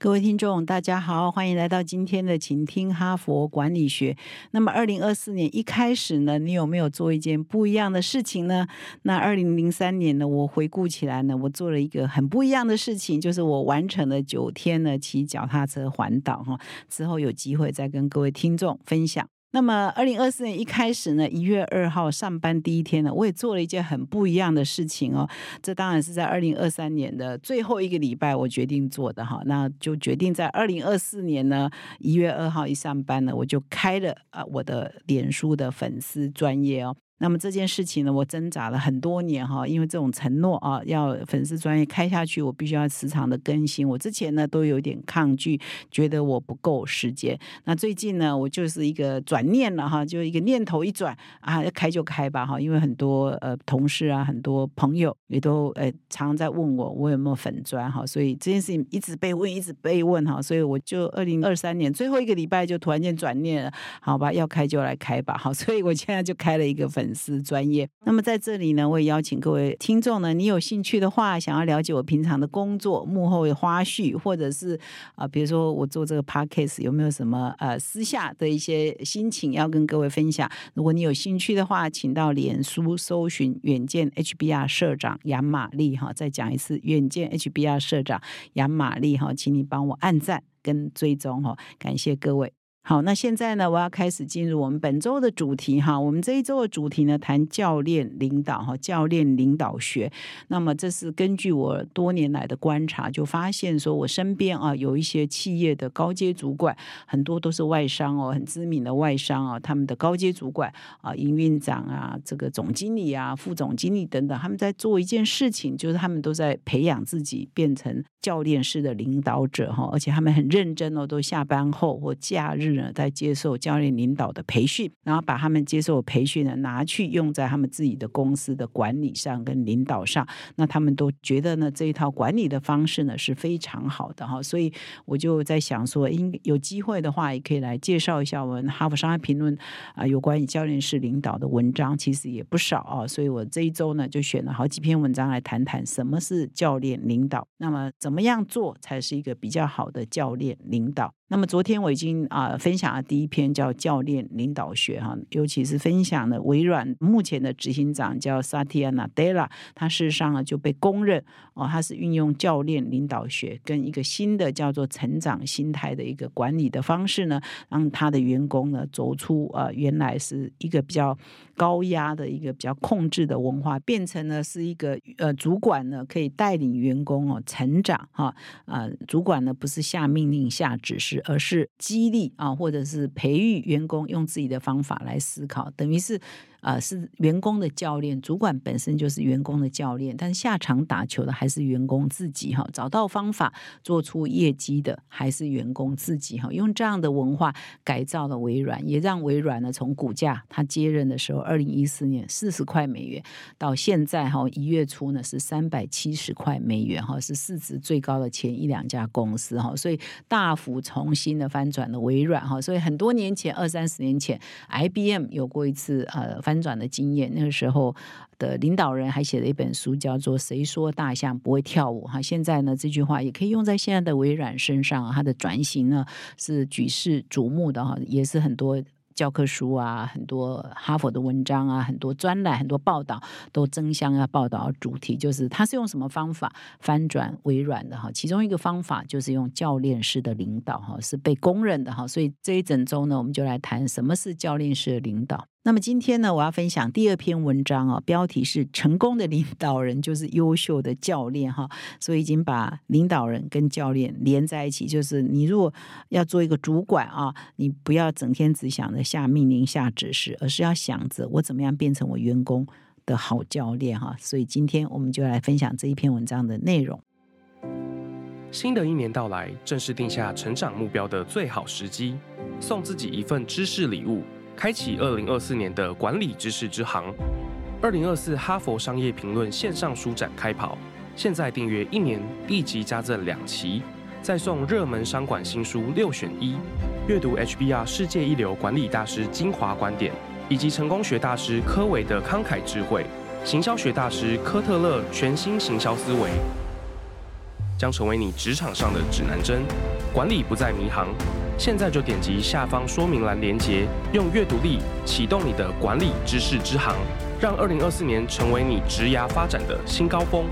各位听众，大家好，欢迎来到今天的请听哈佛管理学。那么，二零二四年一开始呢，你有没有做一件不一样的事情呢？那二零零三年呢，我回顾起来呢，我做了一个很不一样的事情，就是我完成了九天呢骑脚踏车环岛哈。之后有机会再跟各位听众分享。那么，二零二四年一开始呢，一月二号上班第一天呢，我也做了一件很不一样的事情哦。这当然是在二零二三年的最后一个礼拜我决定做的哈。那就决定在二零二四年呢，一月二号一上班呢，我就开了啊我的脸书的粉丝专业哦。那么这件事情呢，我挣扎了很多年哈，因为这种承诺啊，要粉丝专业开下去，我必须要时常的更新。我之前呢都有点抗拒，觉得我不够时间。那最近呢，我就是一个转念了哈，就一个念头一转啊，要开就开吧哈。因为很多呃同事啊，很多朋友也都呃常常在问我，我有没有粉专哈，所以这件事情一直被问，一直被问哈，所以我就二零二三年最后一个礼拜就突然间转念了，好吧，要开就来开吧好，所以我现在就开了一个粉。粉丝专业，那么在这里呢，我也邀请各位听众呢，你有兴趣的话，想要了解我平常的工作幕后的花絮，或者是啊，比如说我做这个 podcast 有没有什么呃私下的一些心情要跟各位分享？如果你有兴趣的话，请到脸书搜寻远见 HBR 社长杨玛丽哈，再讲一次远见 HBR 社长杨玛丽哈，请你帮我按赞跟追踪哈，感谢各位。好，那现在呢，我要开始进入我们本周的主题哈。我们这一周的主题呢，谈教练领导哈，教练领导学。那么这是根据我多年来的观察，就发现说我身边啊有一些企业的高阶主管，很多都是外商哦，很知名的外商啊，他们的高阶主管啊，营运长啊，这个总经理啊，副总经理等等，他们在做一件事情，就是他们都在培养自己变成教练式的领导者哈，而且他们很认真哦，都下班后或假日呢。在接受教练领导的培训，然后把他们接受培训呢拿去用在他们自己的公司的管理上跟领导上，那他们都觉得呢这一套管理的方式呢是非常好的哈，所以我就在想说，应有机会的话也可以来介绍一下我们哈佛商业评论啊有关于教练式领导的文章，其实也不少啊，所以我这一周呢就选了好几篇文章来谈谈什么是教练领导，那么怎么么样做才是一个比较好的教练领导。那么昨天我已经啊分享了第一篇叫教练领导学哈，尤其是分享了微软目前的执行长叫 Satya Nadella，他事实上呢就被公认哦，他是运用教练领导学跟一个新的叫做成长心态的一个管理的方式呢，让他的员工呢走出呃原来是一个比较高压的一个比较控制的文化，变成呢是一个呃主管呢可以带领员工哦成长哈啊，主管呢不是下命令下指示。而是激励啊，或者是培育员工用自己的方法来思考，等于是。啊，是员工的教练，主管本身就是员工的教练，但下场打球的还是员工自己哈。找到方法做出业绩的还是员工自己哈。用这样的文化改造了微软，也让微软呢从股价他接任的时候，二零一四年四十块美元，到现在哈一月初呢是三百七十块美元哈，是市值最高的前一两家公司哈，所以大幅重新的翻转了微软哈。所以很多年前二三十年前，IBM 有过一次呃。翻转的经验，那个时候的领导人还写了一本书，叫做《谁说大象不会跳舞》哈。现在呢，这句话也可以用在现在的微软身上，它的转型呢是举世瞩目的哈，也是很多。教科书啊，很多哈佛的文章啊，很多专栏、很多报道都争相要报道主题，就是他是用什么方法翻转微软的哈？其中一个方法就是用教练式的领导哈，是被公认的哈。所以这一整周呢，我们就来谈什么是教练式的领导。那么今天呢，我要分享第二篇文章啊，标题是“成功的领导人 就是优秀的教练”哈，所以已经把领导人跟教练连在一起。就是你如果要做一个主管啊，你不要整天只想着下命令、下指示，而是要想着我怎么样变成我员工的好教练哈。所以今天我们就来分享这一篇文章的内容。新的一年到来，正是定下成长目标的最好时机，送自己一份知识礼物。开启二零二四年的管理知识之行。二零二四哈佛商业评论线上书展开跑，现在订阅一年，立即加赠两期，再送热门商管新书六选一，阅读 HBR 世界一流管理大师精华观点，以及成功学大师科维的慷慨智慧，行销学大师科特勒全新行销思维，将成为你职场上的指南针。管理不再迷航，现在就点击下方说明栏连接，用阅读力启动你的管理知识之航，让二零二四年成为你职涯发展的新高峰。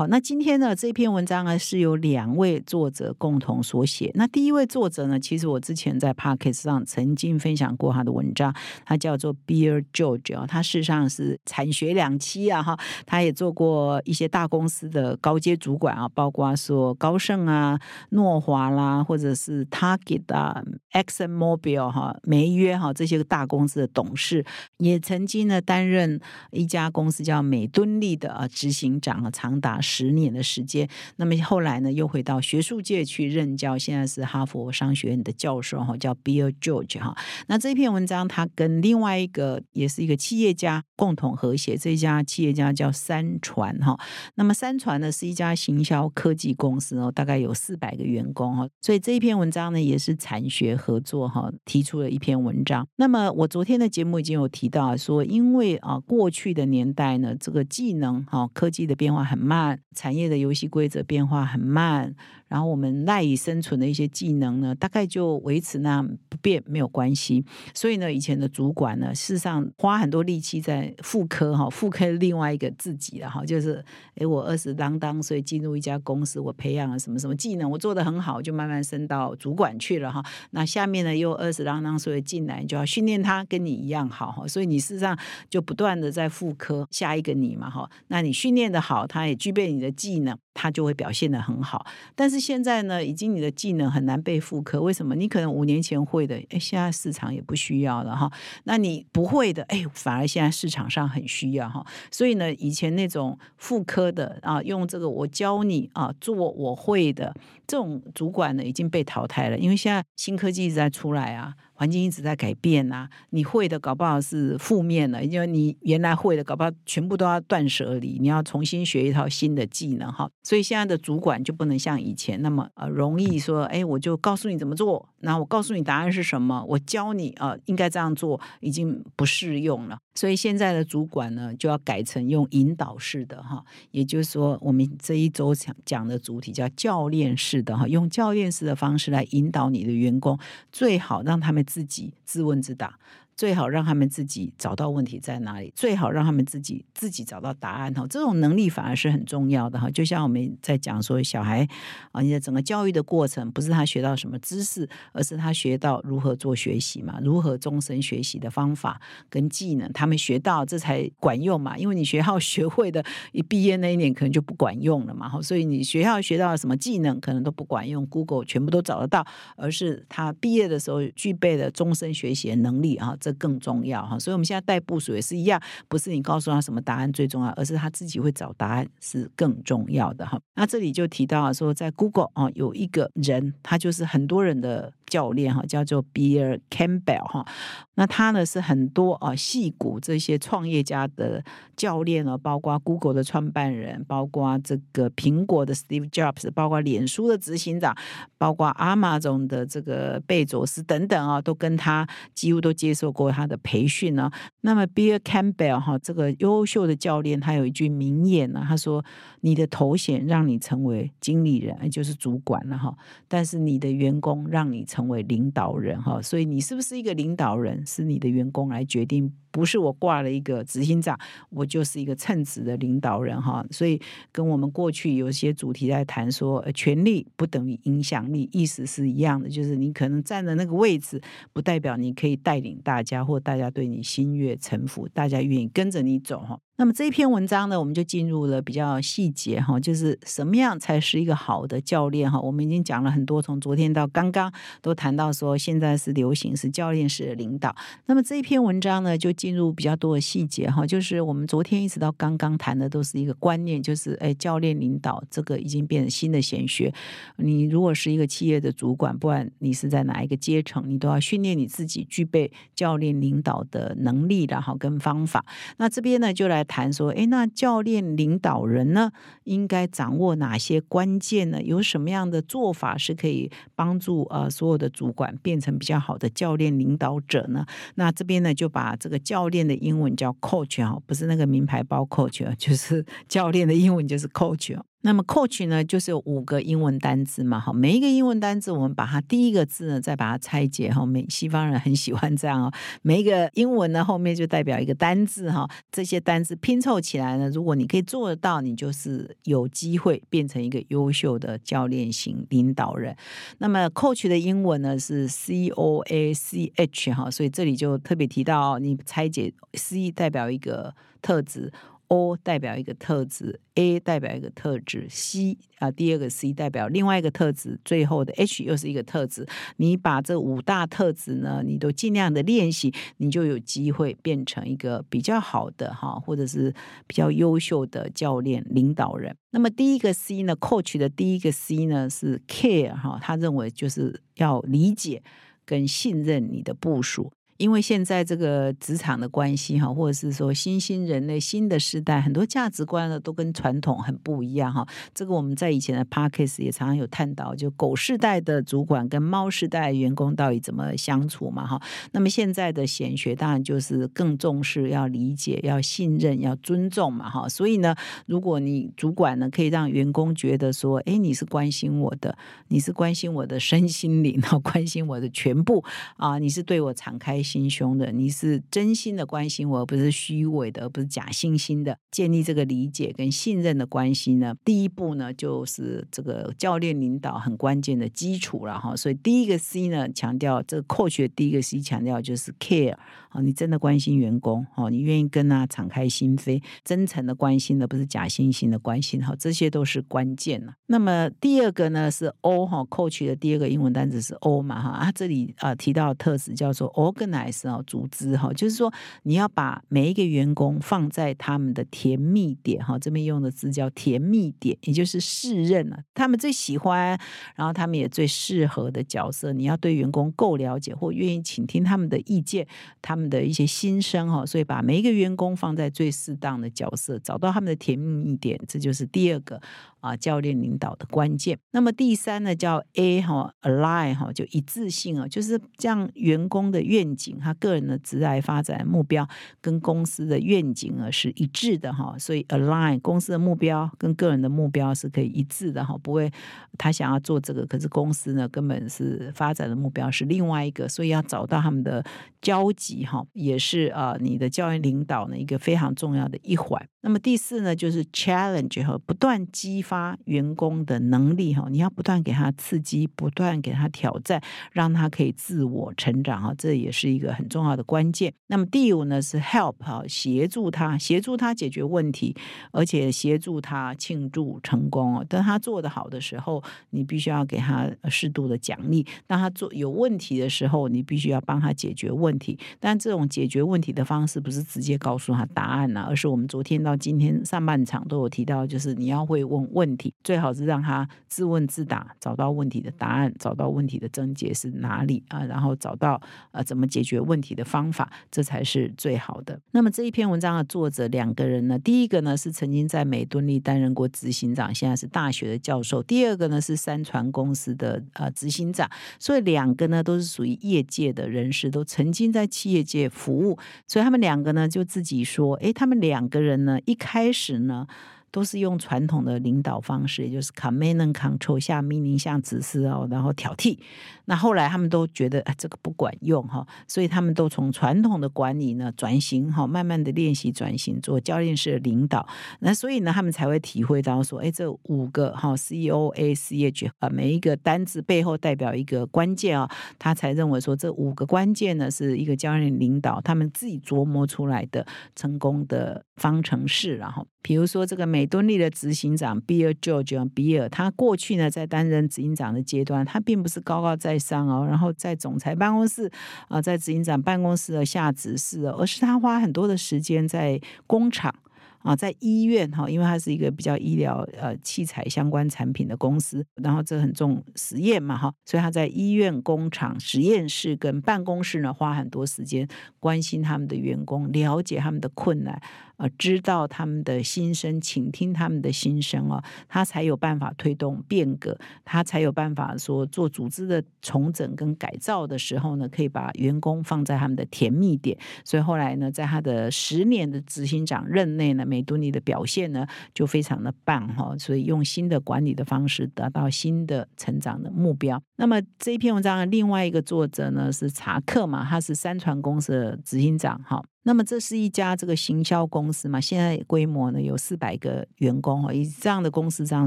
好，那今天呢这篇文章呢是由两位作者共同所写。那第一位作者呢，其实我之前在 p o c k e t 上曾经分享过他的文章，他叫做 Beer George 啊，他事实上是产学两栖啊哈，他也做过一些大公司的高阶主管啊，包括说高盛啊、诺华啦，或者是 Target 啊、Exxon Mobil 哈、梅约哈这些大公司的董事，也曾经呢担任一家公司叫美敦力的啊执行长啊，长达。十年的时间，那么后来呢，又回到学术界去任教，现在是哈佛商学院的教授哈，叫 Bill George 哈。那这篇文章他跟另外一个也是一个企业家共同合写，这家企业家叫三传哈。那么三传呢是一家行销科技公司哦，大概有四百个员工哈，所以这一篇文章呢也是产学合作哈提出了一篇文章。那么我昨天的节目已经有提到说，因为啊过去的年代呢，这个技能哈科技的变化很慢。产业的游戏规则变化很慢。然后我们赖以生存的一些技能呢，大概就维持那不变没有关系。所以呢，以前的主管呢，事实上花很多力气在复刻哈，复刻另外一个自己了哈，就是诶，我二十当当，所以进入一家公司，我培养了什么什么技能，我做的很好，就慢慢升到主管去了哈。那下面呢，又二十当当，所以进来就要训练他跟你一样好哈。所以你事实上就不断的在复刻下一个你嘛哈。那你训练的好，他也具备你的技能。他就会表现的很好，但是现在呢，已经你的技能很难被复刻。为什么？你可能五年前会的，哎，现在市场也不需要了哈。那你不会的，哎，反而现在市场上很需要哈。所以呢，以前那种复刻的啊，用这个我教你啊做我会的这种主管呢，已经被淘汰了，因为现在新科技一直在出来啊。环境一直在改变呐，你会的搞不好是负面的，因为你原来会的搞不好全部都要断舍离，你要重新学一套新的技能哈。所以现在的主管就不能像以前那么呃容易说，哎，我就告诉你怎么做，然后我告诉你答案是什么，我教你啊应该这样做，已经不适用了。所以现在的主管呢，就要改成用引导式的哈，也就是说，我们这一周讲讲的主体叫教练式的哈，用教练式的方式来引导你的员工，最好让他们自己自问自答。最好让他们自己找到问题在哪里，最好让他们自己自己找到答案哈。这种能力反而是很重要的哈。就像我们在讲说，小孩啊，你的整个教育的过程，不是他学到什么知识，而是他学到如何做学习嘛，如何终身学习的方法跟技能，他们学到这才管用嘛。因为你学校 学会的，一毕业那一年可能就不管用了嘛。所以你学校学到什么技能，可能都不管用，Google 全部都找得到，而是他毕业的时候具备的终身学习的能力啊。这更重要哈，所以我们现在带部署也是一样，不是你告诉他什么答案最重要，而是他自己会找答案是更重要的哈。那这里就提到说，在 Google 啊，有一个人，他就是很多人的教练哈，叫做 Bear Campbell 哈。那他呢是很多啊戏骨这些创业家的教练呢，包括 Google 的创办人，包括这个苹果的 Steve Jobs，包括脸书的执行长，包括 Amazon 的这个贝佐斯等等啊，都跟他几乎都接受过。他的培训呢？那么，Bear Campbell 哈，这个优秀的教练，他有一句名言呢，他说：“你的头衔让你成为经理人，就是主管了哈，但是你的员工让你成为领导人哈，所以你是不是一个领导人，是你的员工来决定。”不是我挂了一个执行长，我就是一个称职的领导人哈。所以跟我们过去有些主题在谈说，权力不等于影响力，意思是一样的，就是你可能站的那个位置，不代表你可以带领大家，或大家对你心悦诚服，大家愿意跟着你走哈。那么这一篇文章呢，我们就进入了比较细节哈，就是什么样才是一个好的教练哈。我们已经讲了很多，从昨天到刚刚都谈到说，现在是流行是教练式的领导。那么这一篇文章呢，就进入比较多的细节哈，就是我们昨天一直到刚刚谈的都是一个观念，就是哎，教练领导这个已经变成新的显学。你如果是一个企业的主管，不管你是在哪一个阶层，你都要训练你自己具备教练领导的能力，然后跟方法。那这边呢，就来谈说，哎，那教练领导人呢，应该掌握哪些关键呢？有什么样的做法是可以帮助呃所有的主管变成比较好的教练领导者呢？那这边呢，就把这个教练的英文叫 coach 啊，不是那个名牌包 coach，就是教练的英文就是 coach。那么 coach 呢，就是有五个英文单字嘛，哈，每一个英文单字，我们把它第一个字呢，再把它拆解，哈，美西方人很喜欢这样哦，每一个英文呢后面就代表一个单字，哈，这些单字拼凑起来呢，如果你可以做得到，你就是有机会变成一个优秀的教练型领导人。那么 coach 的英文呢是 c o a c h 哈，所以这里就特别提到，你拆解 c 代表一个特质。O 代表一个特质，A 代表一个特质，C 啊，第二个 C 代表另外一个特质，最后的 H 又是一个特质。你把这五大特质呢，你都尽量的练习，你就有机会变成一个比较好的哈，或者是比较优秀的教练领导人。那么第一个 C 呢，Coach 的第一个 C 呢是 Care 哈，他认为就是要理解跟信任你的部署。因为现在这个职场的关系哈，或者是说新兴人类新的时代，很多价值观呢都跟传统很不一样哈。这个我们在以前的 parkes 也常常有探讨，就狗世代的主管跟猫世代员工到底怎么相处嘛哈。那么现在的显学当然就是更重视要理解、要信任、要尊重嘛哈。所以呢，如果你主管呢可以让员工觉得说，哎，你是关心我的，你是关心我的身心灵，然后关心我的全部啊，你是对我敞开。心胸的，你是真心的关心我，而不是虚伪的，而不是假惺惺的。建立这个理解跟信任的关系呢，第一步呢，就是这个教练领导很关键的基础了哈。所以第一个 C 呢，强调这个 coach 的第一个 C 强调就是 care 啊，你真的关心员工哦，你愿意跟他敞开心扉，真诚的关心的，不是假惺惺的关心哈，这些都是关键了。那么第二个呢是 O 哈，coach 的第二个英文单词是 O 嘛哈，啊这里啊提到特质叫做 organize。还是哦，组织哈，就是说你要把每一个员工放在他们的甜蜜点哈，这边用的字叫甜蜜点，也就是适任了，他们最喜欢，然后他们也最适合的角色。你要对员工够了解，或愿意倾听他们的意见，他们的一些心声哈。所以把每一个员工放在最适当的角色，找到他们的甜蜜点，这就是第二个。啊，教练领导的关键。那么第三呢，叫 A 哈，align 哈，就一致性啊，就是这样，员工的愿景，他个人的职业发展目标跟公司的愿景啊是一致的哈。所以 align 公司的目标跟个人的目标是可以一致的哈，不会他想要做这个，可是公司呢根本是发展的目标是另外一个，所以要找到他们的交集哈，也是啊，你的教练领导呢一个非常重要的一环。那么第四呢，就是 challenge 和不断激发员工的能力哈，你要不断给他刺激，不断给他挑战，让他可以自我成长哈，这也是一个很重要的关键。那么第五呢是 help 哈，协助他，协助他解决问题，而且协助他庆祝成功哦。当他做得好的时候，你必须要给他适度的奖励；当他做有问题的时候，你必须要帮他解决问题。但这种解决问题的方式不是直接告诉他答案呐，而是我们昨天到今天上半场都有提到，就是你要会问问题，最好是让他自问自答，找到问题的答案，找到问题的症结是哪里啊，然后找到呃怎么解解决问题的方法，这才是最好的。那么这一篇文章的作者两个人呢，第一个呢是曾经在美敦力担任过执行长，现在是大学的教授；第二个呢是三船公司的呃执行长，所以两个呢都是属于业界的人士，都曾经在企业界服务，所以他们两个呢就自己说，哎，他们两个人呢。一开始呢。都是用传统的领导方式，也就是 command and control 下命令、下指示哦，然后挑剔。那后来他们都觉得啊，这个不管用哈，所以他们都从传统的管理呢转型哈，慢慢的练习转型做教练式的领导。那所以呢，他们才会体会到说，哎，这五个哈 C O A C H 啊，每一个单字背后代表一个关键啊，他才认为说这五个关键呢是一个教练领导他们自己琢磨出来的成功的方程式。然后，比如说这个美。美敦力的执行长 Bill George 比尔，他过去呢在担任执行长的阶段，他并不是高高在上哦，然后在总裁办公室啊，在执行长办公室的下指示，而是他花很多的时间在工厂。啊，在医院哈，因为它是一个比较医疗呃器材相关产品的公司，然后这很重实验嘛哈，所以他在医院、工厂、实验室跟办公室呢，花很多时间关心他们的员工，了解他们的困难。呃，知道他们的心声，倾听他们的心声哦，他才有办法推动变革，他才有办法说做组织的重整跟改造的时候呢，可以把员工放在他们的甜蜜点。所以后来呢，在他的十年的执行长任内呢，美敦尼的表现呢就非常的棒哈。所以用新的管理的方式，达到新的成长的目标。那么这一篇文章的另外一个作者呢是查克嘛，他是三船公司的执行长哈。那么这是一家这个行销公司嘛？现在规模呢有四百个员工哈，以这样的公司这样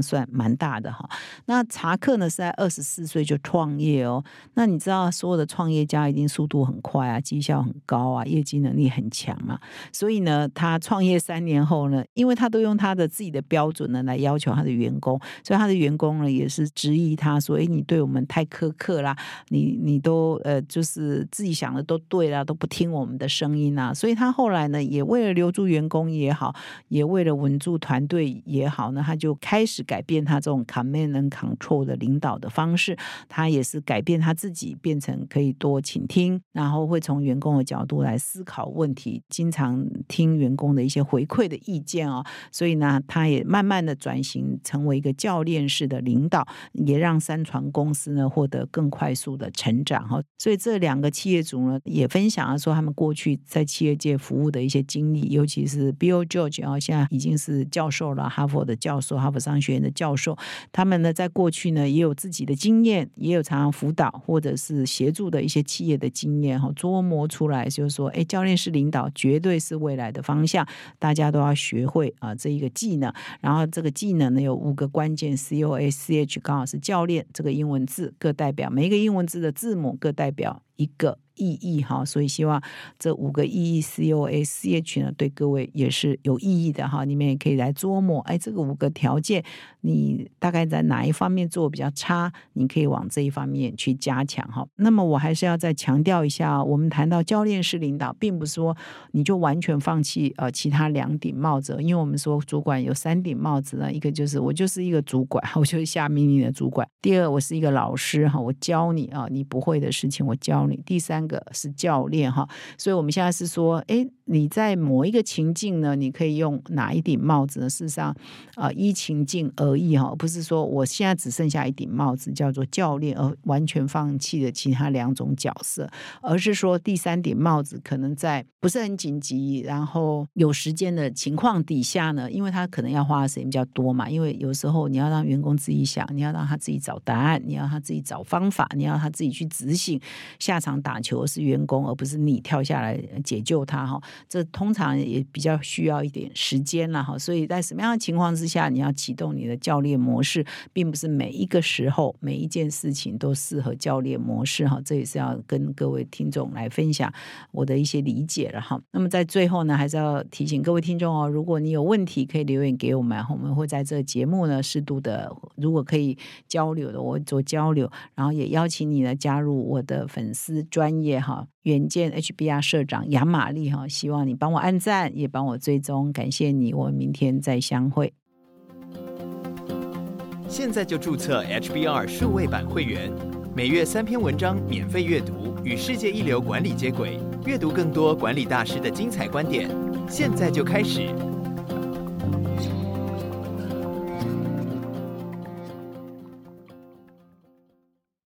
算蛮大的哈。那查克呢是在二十四岁就创业哦。那你知道所有的创业家一定速度很快啊，绩效很高啊，业绩能力很强嘛。所以呢，他创业三年后呢，因为他都用他的自己的标准呢来要求他的员工，所以他的员工呢也是质疑他说：“哎，你对我们太苛刻啦，你你都呃就是自己想的都对啦，都不听我们的声音啊。”所以他后来呢，也为了留住员工也好，也为了稳住团队也好呢，他就开始改变他这种 command and control 的领导的方式。他也是改变他自己，变成可以多倾听，然后会从员工的角度来思考问题，经常听员工的一些回馈的意见哦。所以呢，他也慢慢的转型成为一个教练式的领导，也让三船公司呢获得更快速的成长哈。所以这两个企业主呢，也分享了说他们过去在企业。界服务的一些经历，尤其是 Bill George 啊，现在已经是教授了，哈佛的教授，哈佛商学院的教授。他们呢，在过去呢，也有自己的经验，也有常常辅导或者是协助的一些企业的经验，哈，琢磨出来就是说，哎，教练式领导绝对是未来的方向，大家都要学会啊这一个技能。然后这个技能呢，有五个关键，C O A C H 刚好是教练这个英文字，各代表每一个英文字的字母各代表一个。意义哈，所以希望这五个意义 C O A C H 呢，对各位也是有意义的哈。你们也可以来琢磨，哎，这个五个条件，你大概在哪一方面做比较差？你可以往这一方面去加强哈。那么我还是要再强调一下，我们谈到教练式领导，并不是说你就完全放弃呃其他两顶帽子，因为我们说主管有三顶帽子呢，一个就是我就是一个主管，我就是下命令的主管；第二，我是一个老师哈，我教你啊，你不会的事情我教你；第三。个是教练哈，所以我们现在是说，哎。你在某一个情境呢，你可以用哪一顶帽子呢？事实上，啊，依情境而异哈，不是说我现在只剩下一顶帽子叫做教练，而完全放弃了其他两种角色，而是说第三顶帽子可能在不是很紧急，然后有时间的情况底下呢，因为他可能要花的时间比较多嘛，因为有时候你要让员工自己想，你要让他自己找答案，你要他自己找方法，你要他自己去执行。下场打球是员工，而不是你跳下来解救他哈。这通常也比较需要一点时间了哈，所以在什么样的情况之下，你要启动你的教练模式，并不是每一个时候每一件事情都适合教练模式哈。这也是要跟各位听众来分享我的一些理解了哈。那么在最后呢，还是要提醒各位听众哦，如果你有问题可以留言给我们，我们会在这节目呢适度的，如果可以交流的，我做交流，然后也邀请你呢加入我的粉丝专业哈。远见 HBR 社长杨玛丽哈，希望你帮我按赞，也帮我追踪，感谢你，我们明天再相会。现在就注册 HBR 数位版会员，每月三篇文章免费阅读，与世界一流管理接轨，阅读更多管理大师的精彩观点。现在就开始。